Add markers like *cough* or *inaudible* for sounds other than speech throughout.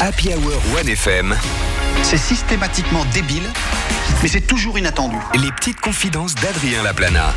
Happy Hour 1FM, C'est systématiquement débile, mais c'est toujours inattendu. les petites confidences d'Adrien Laplana.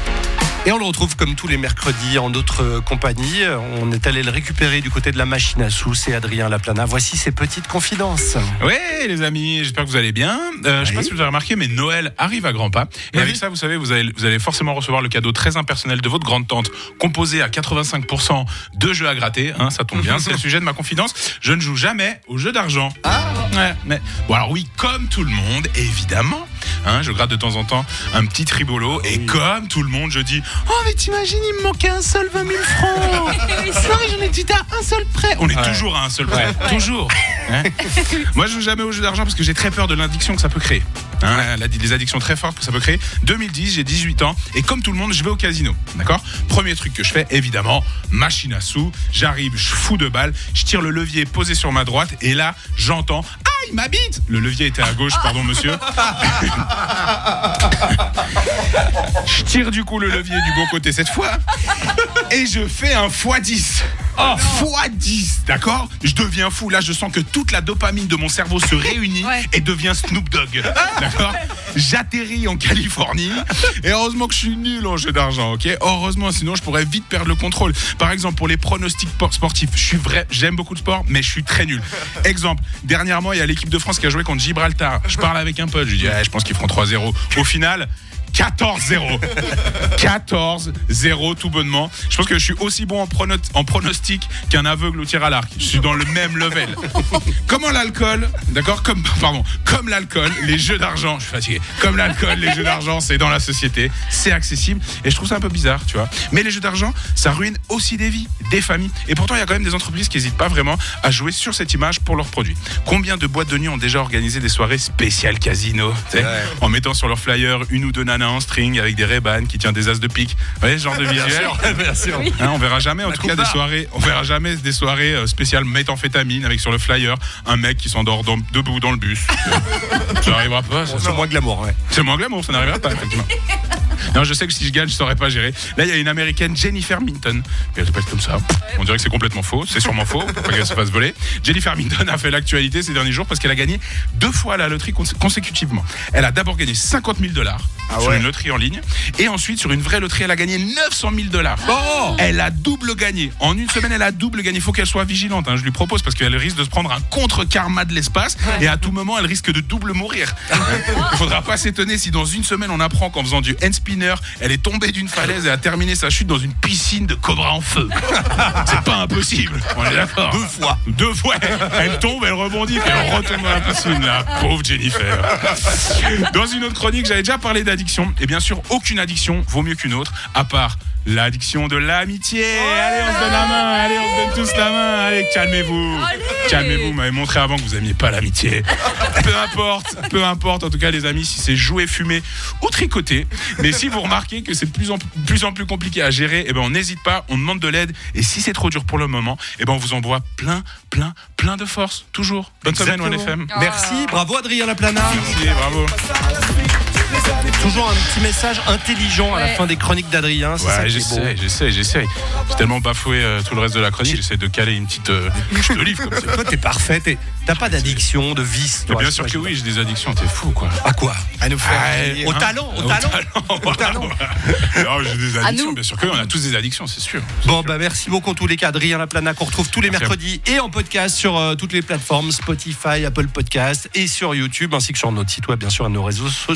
Et on le retrouve comme tous les mercredis en notre compagnie. On est allé le récupérer du côté de la machine à sous. C'est Adrien Laplana. Voici ses petites confidences. Ouais, les amis, j'espère que vous allez bien. Euh, Je sais pas si vous avez remarqué, mais Noël arrive à grands pas. Et avec ça, vous savez, vous allez, vous allez forcément recevoir le cadeau très impersonnel de votre grande tante, composé à 85% de jeux à gratter. Hein, ça tombe bien, *laughs* c'est le sujet de ma confidence. Je ne joue jamais aux jeux d'argent. Ah ouais, mais bon alors oui, comme tout le monde, évidemment. Hein, je gratte de temps en temps un petit tribolo et comme tout le monde, je dis Oh, mais t'imagines, il me manquait un seul 20 000 francs. *laughs* Non, mais j'en ai dit à un seul prêt. On est Ouais. toujours à un seul prêt. Toujours. Hein *laughs* Moi, je joue jamais aux jeux d'argent parce que j'ai très peur de l'addiction que ça peut créer. Hein, la- des addictions très fortes que ça peut créer. 2010, j'ai 18 ans et comme tout le monde, je vais au casino. D'accord? Premier truc que je fais, évidemment, machine à sous. J'arrive, je fous de balles, je tire le levier posé sur ma droite et là, j'entends Ah, il m'habite Le levier était à gauche, pardon, monsieur. *laughs* Je tire du coup le levier du bon côté cette fois et je fais un x10. Oh. x10, d'accord? Je deviens fou. Là, je sens que toute la dopamine de mon cerveau se réunit et devient Snoop Dogg. D'accord? *laughs* J'atterris en Californie *laughs* et heureusement que je suis nul en jeu d'argent, ok? Heureusement, sinon je pourrais vite perdre le contrôle. Par exemple, pour les pronostics por- sportifs, je suis vrai, j'aime beaucoup le sport, mais je suis très nul. *laughs* Exemple, dernièrement, il y a l'équipe de France qui a joué contre Gibraltar. Je parle avec un pote, je lui dis, Eh, je pense qu'ils feront 3-0. Au final, 14-0. 14-0 tout bonnement. Je pense que je suis aussi bon en, prono- en pronostic qu'un aveugle au tir à l'arc. Je suis dans le même level. Comment l'alcool, d'accord Comme pardon, comme l'alcool, les jeux d'argent, je suis fatigué. Comme l'alcool, les jeux d'argent, c'est dans la société, c'est accessible et je trouve ça un peu bizarre, tu vois. Mais les jeux d'argent, ça ruine aussi des vies, des familles. Et pourtant, il y a quand même des entreprises qui n'hésitent pas vraiment à jouer sur cette image pour leurs produits. Combien de boîtes de nuit ont déjà organisé des soirées spéciales casino, en mettant sur leur flyer une ou deux nanas en string avec des ray qui tient des as de pique. Vous voyez ce genre de visuel Bien *laughs* sûr. Hein, on verra jamais, en tout cas, des soirées. On verra jamais des soirées euh, spéciales méthamphétamine avec sur le flyer un mec qui s'endort debout dans le bus. *laughs* ça n'arrivera pas. C'est moins glamour, ouais. c'est moins glamour, ça n'arrivera pas, effectivement. Non, je sais que si je gagne, je saurais pas gérer. Là, il y a une américaine, Jennifer Minton. Elle s'appelle comme ça. On dirait que c'est complètement faux. C'est sûrement faux. Faut pas qu'elle se fasse voler. Jennifer Minton a fait l'actualité ces derniers jours parce qu'elle a gagné deux fois la loterie cons- consécutivement. Elle a d'abord gagné 50 000 dollars sur une loterie en ligne. Et ensuite, sur une vraie loterie, elle a gagné 900 000 dollars. Elle a double gagné. En une semaine, elle a double gagné. Il faut qu'elle soit vigilante. hein. Je lui propose parce qu'elle risque de se prendre un contre-karma de l'espace. Et à tout moment, elle risque de double mourir. Il faudra pas s'étonner si dans une semaine on apprend qu'en faisant du hand spinner, elle est tombée d'une falaise et a terminé sa chute dans une piscine de cobra en feu. *laughs* C'est pas impossible. On est d'accord. Deux fois. Deux fois. Elle tombe, elle rebondit, puis elle retourne dans la piscine. Là, pauvre Jennifer. Dans une autre chronique, j'avais déjà parlé Et bien sûr, aucune addiction vaut mieux qu'une autre, à part l'addiction de l'amitié. Allez, on se donne la main. Allez, on se donne tous la main. Allez, calmez-vous. Calmez-vous. Vous m'avez montré avant que vous aimiez pas l'amitié. *laughs* Peu importe, peu importe. En tout cas, les amis, si c'est jouer, fumer ou tricoter. Mais si vous remarquez que c'est de plus en plus, en plus compliqué à gérer, eh ben, on n'hésite pas. On demande de l'aide. Et si c'est trop dur pour le moment, eh ben, on vous envoie plein, plein, plein de force. Toujours. Bonne semaine, Exactement. ONFM. Merci, bravo Adrien Laplana. Merci, bravo. Toujours un petit message intelligent à la fin des chroniques d'Adrien. Ouais, j'essaie, j'essaie, j'essaie. J'ai tellement bafoué euh, tout le reste de la chronique, j'essaie de caler une petite euh, je te livre comme ça. Toi, t'es parfait. t'es- T'as pas d'addiction, de vice. Mais toi, bien c'est sûr que oui, j'ai des addictions, t'es fou quoi. À quoi? À nous faire. Ah, Au hein talent, au Au talent. *laughs* Au talent. Non, j'ai des addictions, nous. bien sûr que oui, on a tous des addictions, c'est sûr. Bon, bah merci beaucoup en tous les cas, Adrien Laplana, qu'on retrouve tous les Merci. mercredis et en podcast sur euh, toutes les plateformes Spotify, Apple Podcast et sur YouTube, ainsi que sur notre site web, bien sûr, et nos réseaux sociaux.